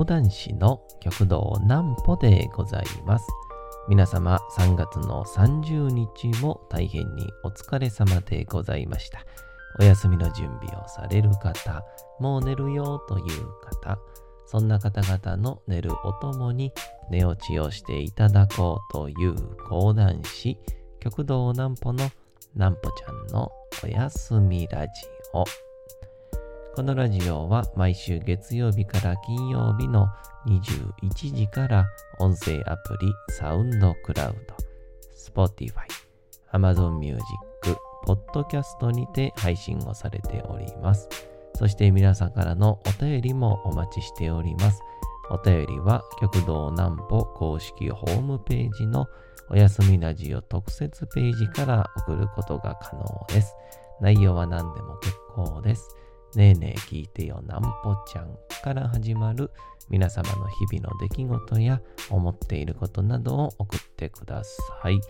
講談師の極道南歩でございます。皆様3月の30日も大変にお疲れ様でございました。お休みの準備をされる方、もう寝るよという方、そんな方々の寝るおともに寝落ちをしていただこうという講談師、極道南歩の南歩ちゃんのおやすみラジオ。このラジオは毎週月曜日から金曜日の21時から音声アプリサウンドクラウド、Spotify、Amazon Music、ポッドキャストにて配信をされております。そして皆さんからのお便りもお待ちしております。お便りは極道南歩公式ホームページのおやすみラジオ特設ページから送ることが可能です。内容は何でも結構です。ねえねえ聞いてよなんぽちゃんから始まる皆様の日々の出来事や思っていることなどを送ってください。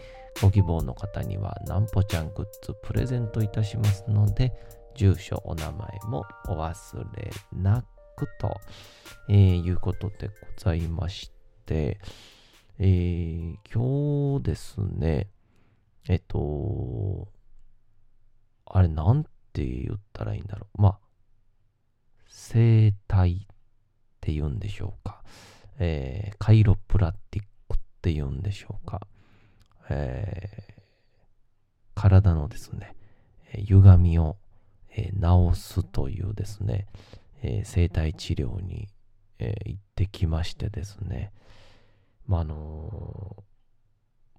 ご希望の方にはなんぽちゃんグッズプレゼントいたしますので、住所、お名前もお忘れなくと、えーいうことでございまして、えー今日ですね、えっと、あれなんて言ったらいいんだろう。まあ、生体って言うんでしょうか。えーカイロプラティックって言うんでしょうか。えー体のですね、歪みを、えー治すというですね、えー生体治療に、えー行ってきましてですね、まあ、の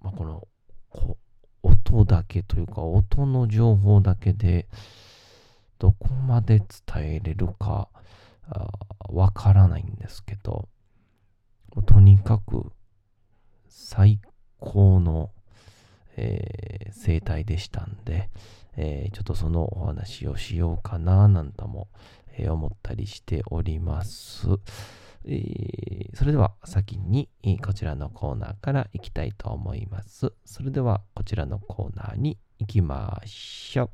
まあ、このこ音だけというか音の情報だけでどこまで伝えれるかわからないんですけどとにかく最高の、えー生態でしたんで、えーちょっとそのお話をしようかななんとも、えー思ったりしております。えそれでは先にこちらのコーナーから行きたいと思います。それではこちらのコーナーに行きましょ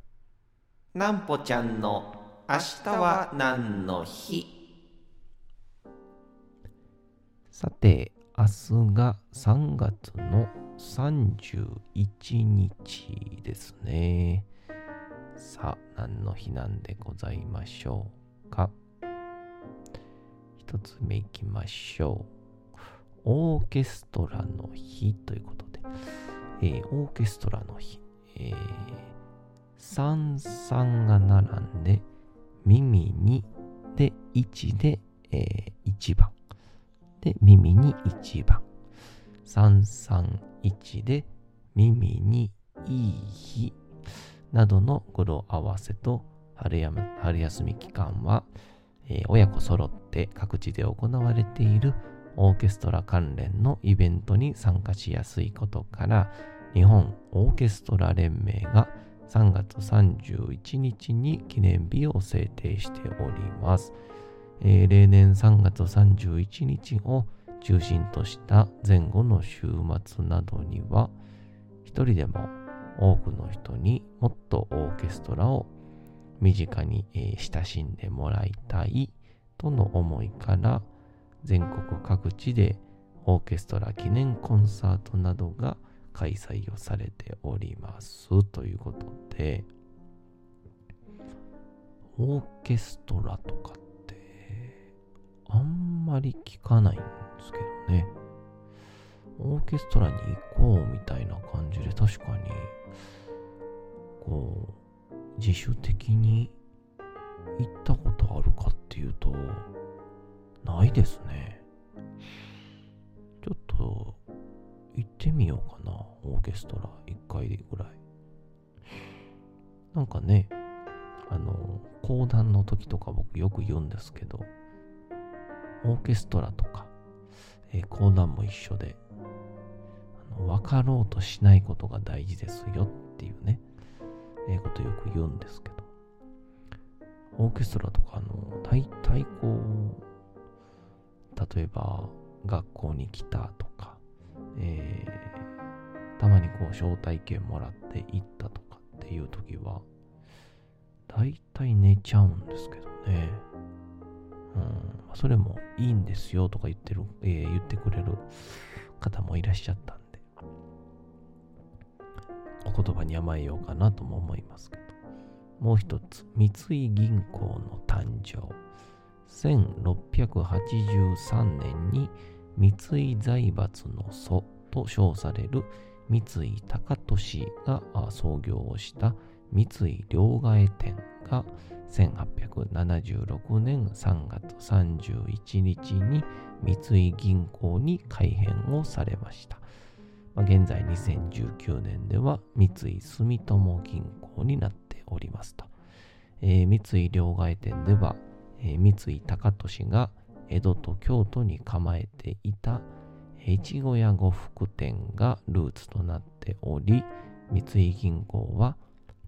う。なんぽちゃんの明日は何の日？さて、明日が3月の31日ですね。さあ、何の日なんでございましょうか？一つ目いきましょう。オーケストラの日ということで、えーオーケストラの日。えー、三三が並んで、耳にで1で、えー、1番。で、耳に1番。331で、耳にいい日。などの語呂合わせと春や春休み期間は、えー親子揃って各地で行われているオーケストラ関連のイベントに参加しやすいことから日本オーケストラ連盟が3月31日に記念日を制定しております。えー例年3月31日を中心とした前後の週末などには一人でも多くの人にもっとオーケストラを身近に、親しんでもらいたいとの思いから全国各地でオーケストラ記念コンサートなどが開催をされておりますということでオーケストラとかってあんまり聞かないんですけどね。オーケストラに行こうみたいな感じで確かにこう自主的に行ったことあるかっていうとないですね。ちょっと行ってみようかなオーケストラ1回ぐらい。なんかねあの講談の時とか僕よく言うんですけどオーケストラとか、えー講談も一緒であの分かろうとしないことが大事ですよっていうねええことよく言うんですけど、オーケストラとか、の、大体こう、例えば、学校に来たとか、えーたまにこう、招待券もらって行ったとかっていう時は、大体寝ちゃうんですけどね。うん、それもいいんですよとか言ってる、えー、言ってくれる方もいらっしゃったんで、お言葉に甘えようかなとも思いますけど。もう一つ、三井銀行の誕生。1683年に三井財閥の祖と称される三井高利が創業をした三井両替店が1876年3月31日に三井銀行に改編をされました。現在2019年では三井住友銀行になっておりますと。えー、三井両替店では、えー、三井高利が江戸と京都に構えていた越後屋呉服店がルーツとなっており、三井銀行は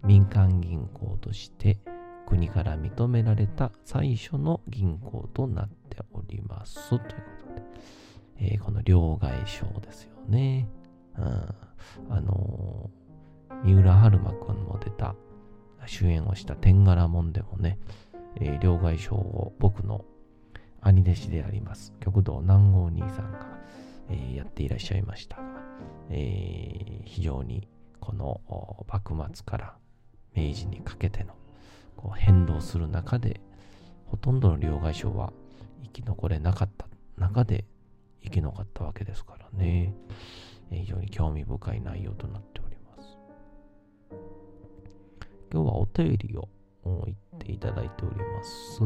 民間銀行として国から認められた最初の銀行となっております。ということで、えー、この両替商ですよね。うん、あのー、三浦春馬くんも出た主演をした天柄門でもね、えー、両替商を僕の兄弟子であります、極道南郷兄さんが、えー、やっていらっしゃいましたが、えー、非常にこの幕末から明治にかけてのこう変動する中で、ほとんどの両替商は生き残れなかった中で生き残ったわけですからね、えー、非常に興味深い内容となっております。今日はお便りを言っていただいております。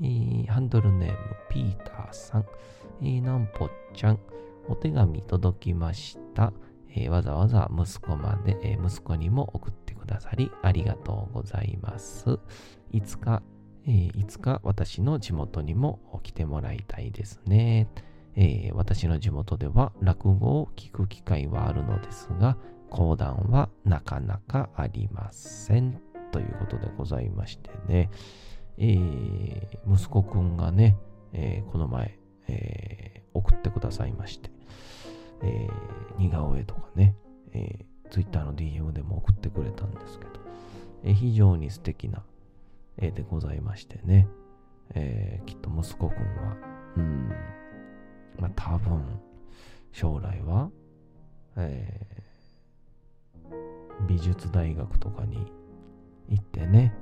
えー、ハンドルネーム、ピーターさん、えー、なんぽちゃん、お手紙届きました。えー、わざわざ息子まで、え息子にも送ってくださり、ありがとうございます。いつか、えいつか私の地元にも来てもらいたいですね。え私の地元では落語を聞く機会はあるのですが、講談はなかなかありません。ということでございましてね。えー、息子くんがね、えー、この前、えー、送ってくださいまして、えー、似顔絵とかね、えー、Twitter の DM でも送ってくれたんですけど、えー、非常に素敵な絵でございましてね、えー、きっと息子くんは、うん、まあ多分、将来は、えー、美術大学とかに行ってね、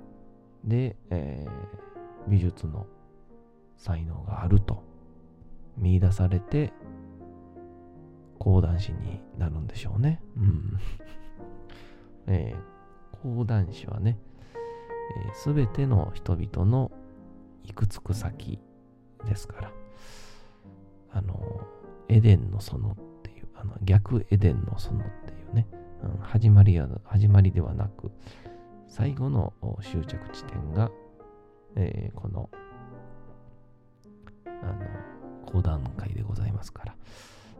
で、えー、美術の才能があると見出されて講談師になるんでしょうね。うん。えー、講談師はね、す、え、べ、ての人々の行くつく先ですから、あの、エデンの園っていう、あの逆エデンの園っていうね、うん、始まりは、始まりではなく、最後の終着地点が、えー、この、あの、講談会でございますから、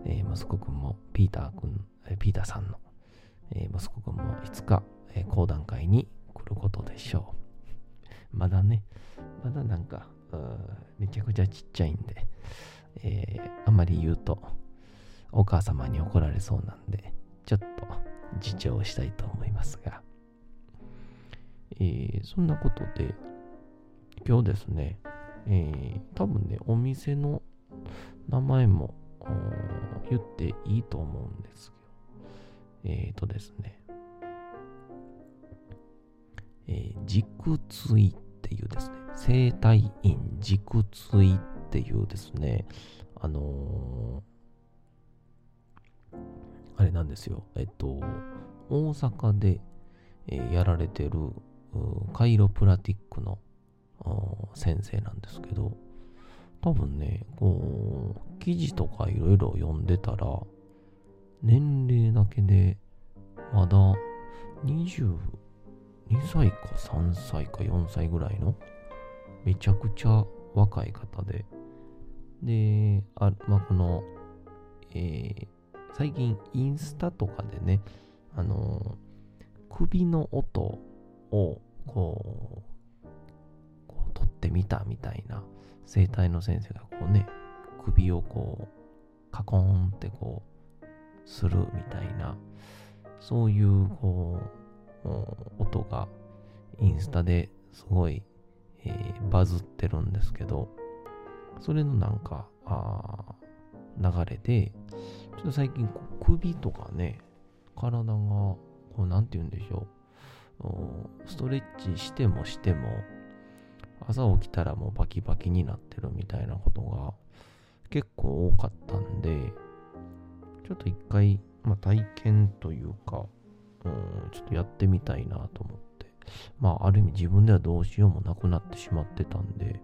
えー、息子くんも、ピーターくん、ピーターさんの、えー、息子くんもいつか、えー、講談会に来ることでしょう。まだね、まだなんか、めちゃくちゃちっちゃいんで、えー、あんまり言うと、お母様に怒られそうなんで、ちょっと自重したいと思いますが、えー、そんなことで、今日ですね、えー、多分ね、お店の名前も言っていいと思うんですけど、えっ、ー、とですね、えー、軸椎っていうですね、生体院軸椎っていうですね、あのー、あれなんですよ、えっと、大阪で、えー、やられてるカイロプラティックの先生なんですけど、多分ね、こう、記事とかいろいろ読んでたら、年齢だけで、まだ22歳か3歳か4歳ぐらいの、めちゃくちゃ若い方で、で、あまあ、この、えー、最近インスタとかでね、あの首の音をこう、こう取ってみたみたいな生体の先生がこうね、首をこう、カコーンってこう、するみたいな、そういうこう、音がインスタですごい、えー、バズってるんですけど、それのなんか、あ流れで、ちょっと最近こう首とかね、体が、こう、なんて言うんでしょう。ストレッチしてもしても、朝起きたらもうバキバキになってるみたいなことが結構多かったんで、ちょっと一回、まあ、体験というか、うん、ちょっとやってみたいなと思って。まあ、ある意味自分ではどうしようもなくなってしまってたんで、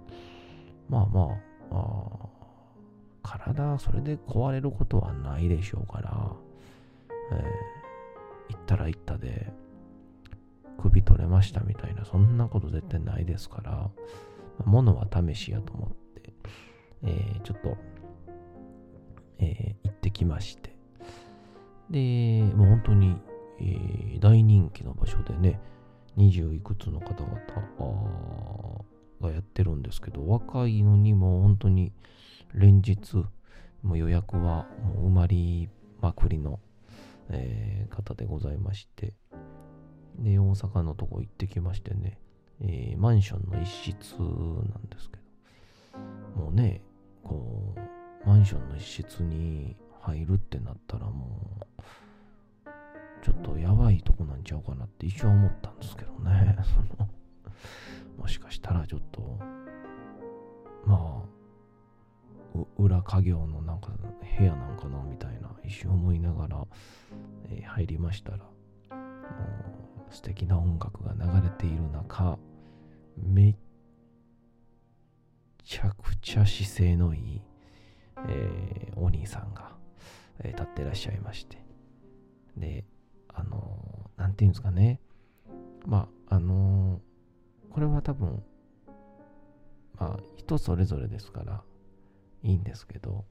まあまあ、あ体、それで壊れることはないでしょうから、えー、行ったら行ったで、首取れましたみたいな、そんなこと絶対ないですから、物は試しやと思って、えー、ちょっと、えー、行ってきまして、で、もう本当に、えー、大人気の場所でね、20いくつの方々がやってるんですけど、若いのにも本当に連日、もう予約はもう埋まりまくりの、えー、方でございまして、で、大阪のとこ行ってきましてね、えー、マンションの一室なんですけど、もうね、こう、マンションの一室に入るってなったらもう、ちょっとやばいとこなんちゃうかなって一瞬思ったんですけどね。そのもしかしたらちょっと、まあ、裏家業のなんか部屋なんかなみたいな一瞬思いながら、えー、入りましたら、もう素敵な音楽が流れている中、めっちゃくちゃ姿勢のいい、えー、お兄さんが、えー、立ってらっしゃいまして。で、あのー、ていうんですかね。まあ、あのー、これは多分、まあ、人それぞれですから、いいんですけど、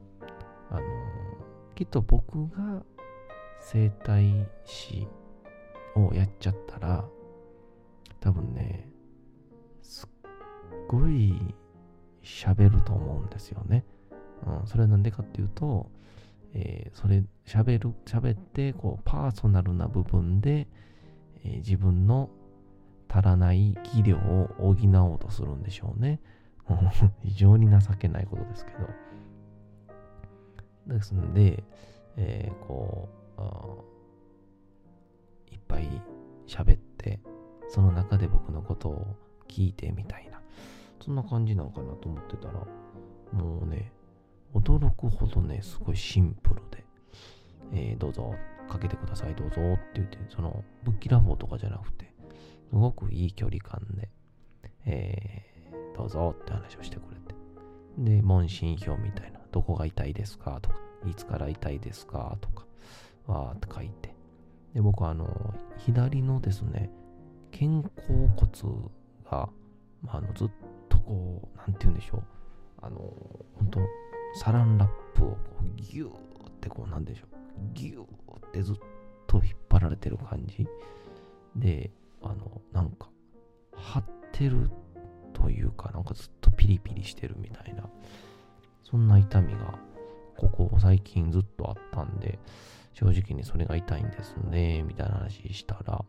あの、きっと僕が整体師をやっちゃったら、多分ね、すっごい喋ると思うんですよね。うん、それはなんでかっていうと、えー、それ、喋る、喋って、こう、パーソナルな部分で、えー、自分の足らない技量を補おうとするんでしょうね。非常に情けないことですけど。ですんで、えー、こう、喋って、その中で僕のことを聞いてみたいな、そんな感じなのかなと思ってたら、もうね、驚くほどね、すごいシンプルで、えー、どうぞ、かけてください、どうぞって言って、その、ぶっきらぼうとかじゃなくて、すごくいい距離感で、えー、どうぞって話をしてくれて。で、問診票みたいな、どこが痛いですかとか、いつから痛いですかとか、わーって書いて。で、僕はあの、左のですね、肩甲骨が、まあ、あの、ずっとこう、なんて言うんでしょう。あの、本当サランラップをこうギューってこうなんでしょう。ギューってずっと引っ張られてる感じ。で、あの、なんか、張ってるというか、なんかずっとピリピリしてるみたいな、そんな痛みが、ここ最近ずっとあったんで、正直にそれが痛いんですね、みたいな話したら、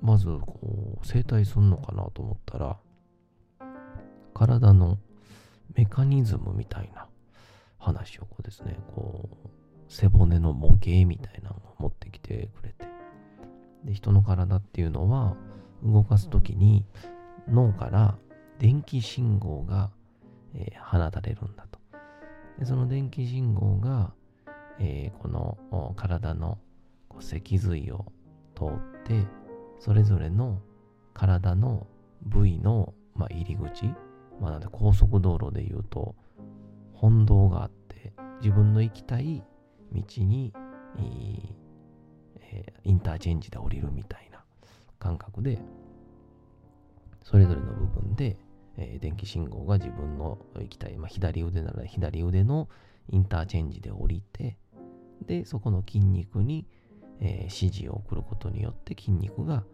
まず、こう、整体すんのかなと思ったら、体のメカニズムみたいな話をこうですね、こう、背骨の模型みたいなのを持ってきてくれて。で、人の体っていうのは、動かすときに脳から電気信号が、えー、放たれるんだ。でその電気信号が、えー、この体の脊髄を通って、それぞれの体の部位の、まあ、入り口、まあ、なんで高速道路で言うと、本道があって、自分の行きたい道に、えー、インターチェンジで降りるみたいな感覚で、それぞれの部分で、えー、電気信号が自分の行きたい、まあ、左腕なら左腕のインターチェンジで降りて、で、そこの筋肉に、えー、指示を送ることによって筋肉が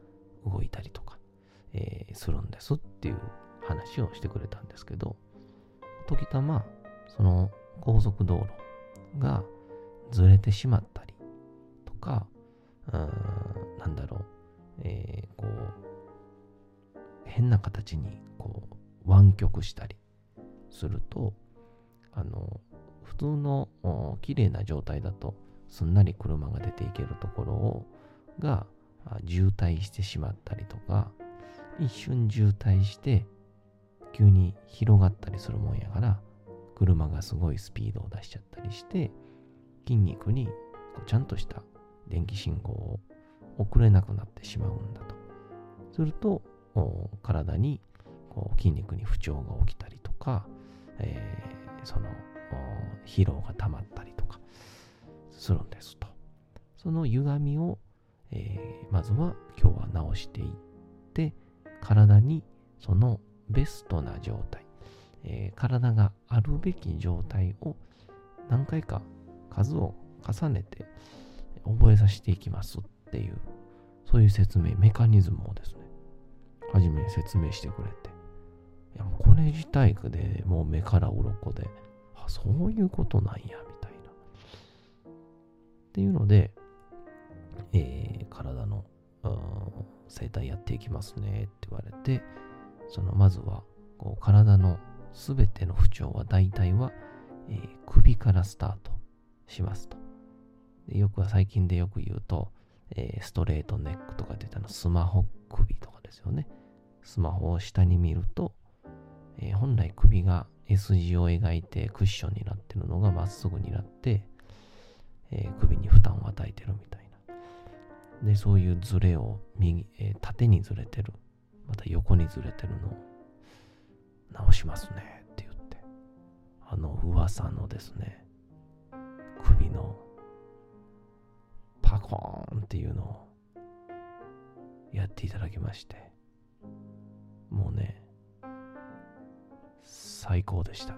動いたりとか、えー、するんですっていう話をしてくれたんですけど、時たま、その高速道路がずれてしまったりとか、うん、なんだろう、えー、こう、変な形にこう湾曲したり、すると、あの、普通の綺麗な状態だとすんなり車が出ていけるところをが渋滞してしまったりとか、一瞬渋滞して急に広がったりするもんやから、車がすごいスピードを出しちゃったりして、筋肉にちゃんとした電気信号を送れなくなってしまうんだと。すると、体に筋肉に不調が起きたりとか、えー、その疲労が溜まったりとかするんですと。その歪みを、えー、まずは今日は直していって、体にそのベストな状態、えー、体があるべき状態を何回か数を重ねて覚えさせていきますっていう、そういう説明、メカニズムをですね、はじめ説明してくれて、やこれ自体でもう目から鱗で、あ、そういうことなんや、みたいな。っていうので、えー、体の生態やっていきますねって言われて、そのまずはこう体のすべての不調は大体は、えー、首からスタートしますと。でよくは最近でよく言うと、えー、ストレートネックとかって言ったのスマホ首とかですよね。スマホを下に見ると、えー、本来首が S 字を描いてクッションになってるのがまっすぐになって、えー、首に負担を与えてるみたいな。で、そういうズレを右、えー、縦にずれてる、また横にずれてるのを直しますね。って言って、あの噂のですね、首のパコーンっていうのをやっていただきまして、もうね、最高でした。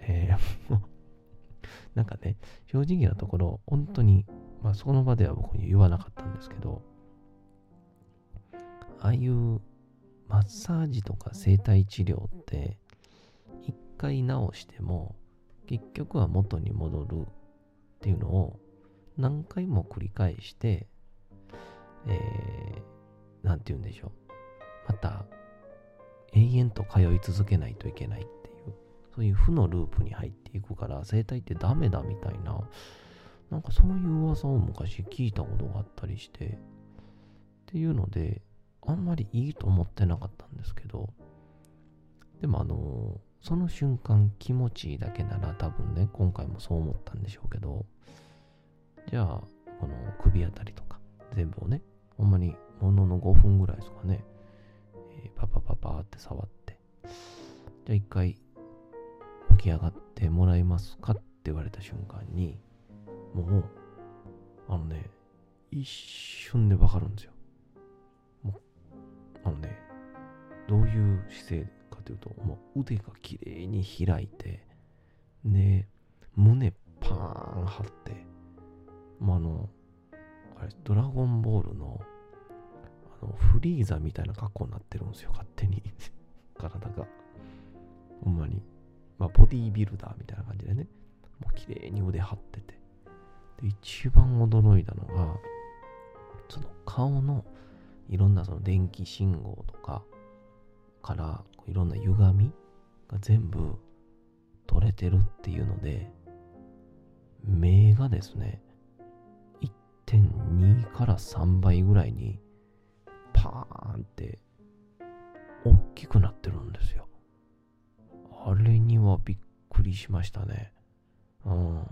えー、なんかね、正直なところ、本当に、まあその場では僕に言わなかったんですけど、ああいうマッサージとか整体治療って、一回直しても、結局は元に戻るっていうのを何回も繰り返して、えー、なんて言うんでしょう。また永遠と通い続けないといけないっ、そういう負のループに入っていくから、生態ってダメだみたいな、なんかそういう噂を昔聞いたことがあったりして、っていうので、あんまりいいと思ってなかったんですけど、でもあのその瞬間気持ちいいだけなら多分ね、今回もそう思ったんでしょうけど、じゃあ、この首あたりとか、全部をね、ほんまにものの5分ぐらいですかね、えー、パパパパって触って、じゃあ一回起き上がってもらえますかって言われた瞬間に、もう、あのね、一瞬でわかるんですよ。もう、あのね、どういう姿勢かというと、もう腕が綺麗に開いて、で、胸パーン張って、まあ、あの、あれ、ドラゴンボールの、あの、フリーザみたいな格好になってるんですよ、勝手に 体が。ほんまに。まあ、ボディービルダーみたいな感じでね、もう綺麗に腕張ってて。で、一番驚いたのが、その顔のいろんなその電気信号とかからいろんな歪みが全部取れてるっていうので、目がですね、1.2から3倍ぐらいにパーンって大きくなってるんですよ。あれにはびっくりしましたね。うん。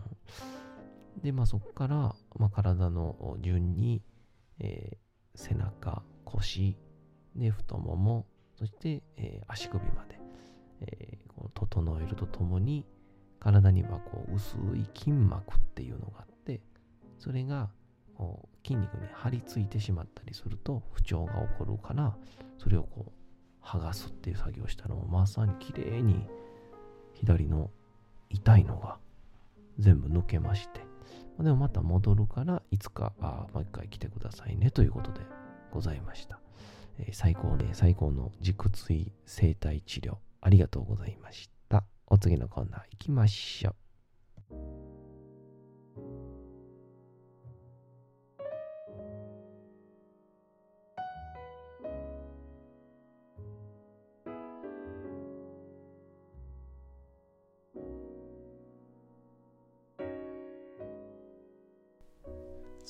で、まあそこから、まあ、体の順に、えー、背中、腰、で、太もも、そして、えー、足首まで、えー、こう整えるとともに、体にはこう薄い筋膜っていうのがあって、それがこう筋肉に張り付いてしまったりすると不調が起こるからそれをこう剥がすっていう作業をしたのをまさに綺麗に左の痛いのが全部抜けまして。でもまた戻るからいつかあもう一回来てくださいねということでございました、えー、最高ね最高の軸椎生体治療ありがとうございました。お次のコーナー行きましょう。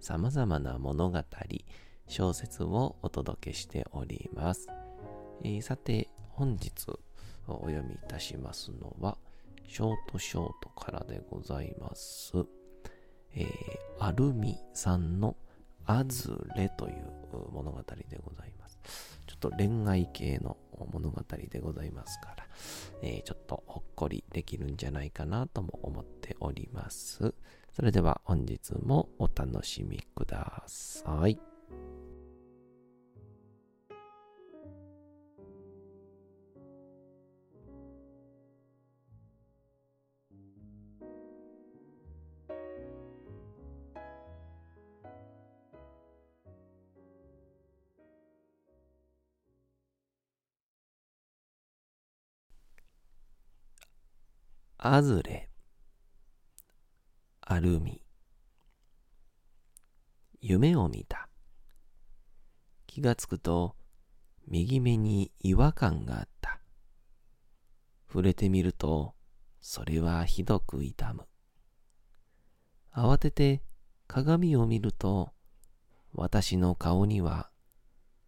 様々な物語、小説をお届けしております。えー、さて、本日お読みいたしますのは、ショートショートからでございます。えー、アルミさんのアズレという物語でございます。ちょっと恋愛系の物語でございますから、えー、ちょっとほっこりできるんじゃないかなとも思っております。それでは本日もお楽しみください。アズレアルミ夢を見た。気がつくと右目に違和感があった。触れてみるとそれはひどく痛む。慌てて鏡を見ると私の顔には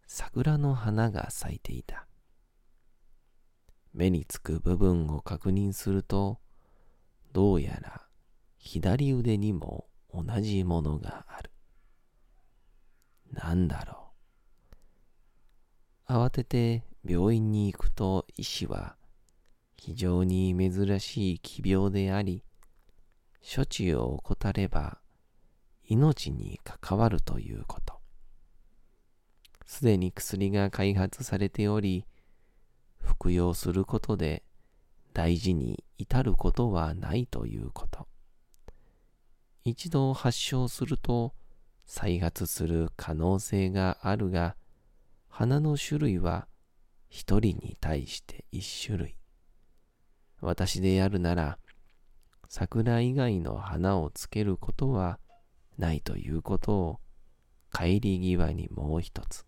桜の花が咲いていた。目につく部分を確認するとどうやら左腕にも同じものがある。なんだろう。慌てて病院に行くと医師は非常に珍しい奇病であり、処置を怠れば命に関わるということ。すでに薬が開発されており、服用することで大事に至ることはないということ。一度発症すると再発する可能性があるが、花の種類は一人に対して一種類。私でやるなら、桜以外の花をつけることはないということを帰り際にもう一つ。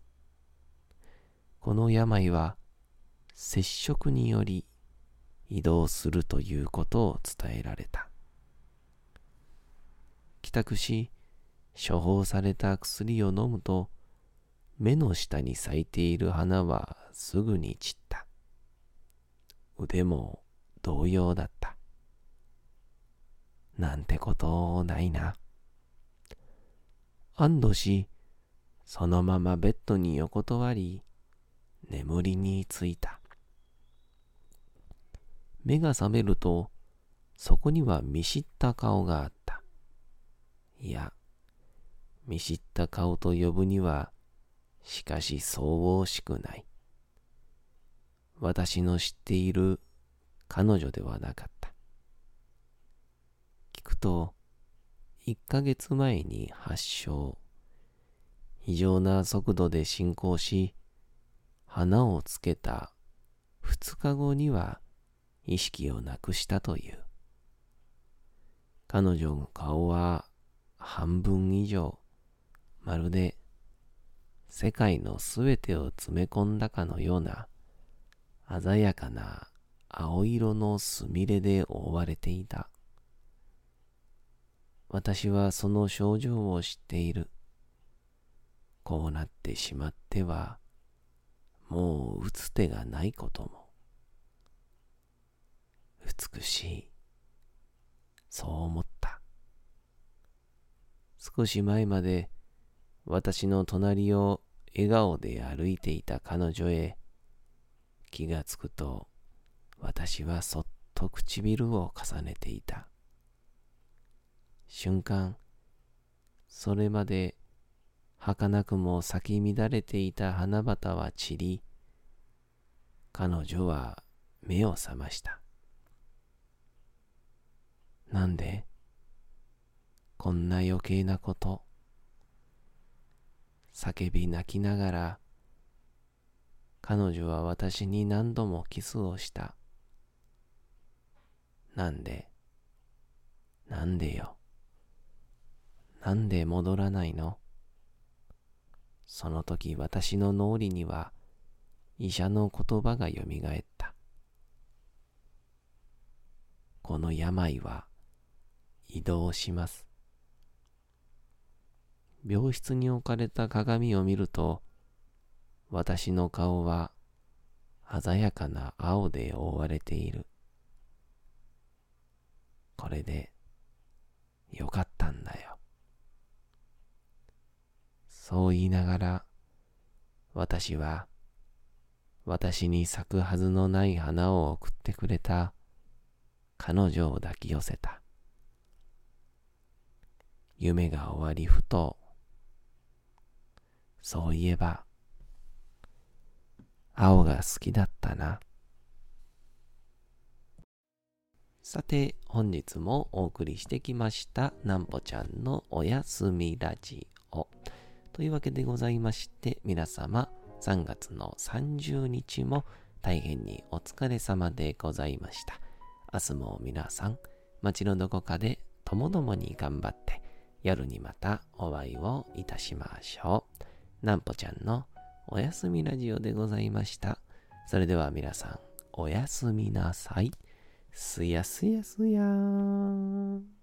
この病は接触により移動するということを伝えられた。帰宅し、処方された薬を飲むと、目の下に咲いている花はすぐに散った。腕も同様だった。なんてことないな。安堵し、そのままベッドに横たわり、眠りについた。目が覚めると、そこには見知った顔があっ。いや、見知った顔と呼ぶには、しかしそう惜しくない。私の知っている彼女ではなかった。聞くと、一ヶ月前に発症。異常な速度で進行し、花をつけた二日後には意識をなくしたという。彼女の顔は半分以上、まるで世界のすべてを詰め込んだかのような鮮やかな青色のすみれで覆われていた。私はその症状を知っている。こうなってしまっては、もう打つ手がないことも。美しい。そう思った。少し前まで私の隣を笑顔で歩いていた彼女へ気がつくと私はそっと唇を重ねていた。瞬間、それまで儚くも咲き乱れていた花畑は散り、彼女は目を覚ました。なんで？こんな余計なこと。叫び泣きながら、彼女は私に何度もキスをした。なんで、なんでよ。なんで戻らないの？その時私の脳裏には医者の言葉がよみがえった。この病は移動します。病室に置かれた鏡を見ると、私の顔は鮮やかな青で覆われている。これでよかったんだよ。そう言いながら、私は私に咲くはずのない花を送ってくれた彼女を抱き寄せた。夢が終わりふと、そういえば、青が好きだったな。さて、本日もお送りしてきました、なんぽちゃんのおやすみラジオ。というわけでございまして、皆様、3月の30日も大変にお疲れ様でございました。明日も皆さん、街のどこかでともどもに頑張って、夜にまたお会いをいたしましょう。なんぽちゃんのおやすみラジオでございました。それでは皆さん、おやすみなさい。すやすやすやーん。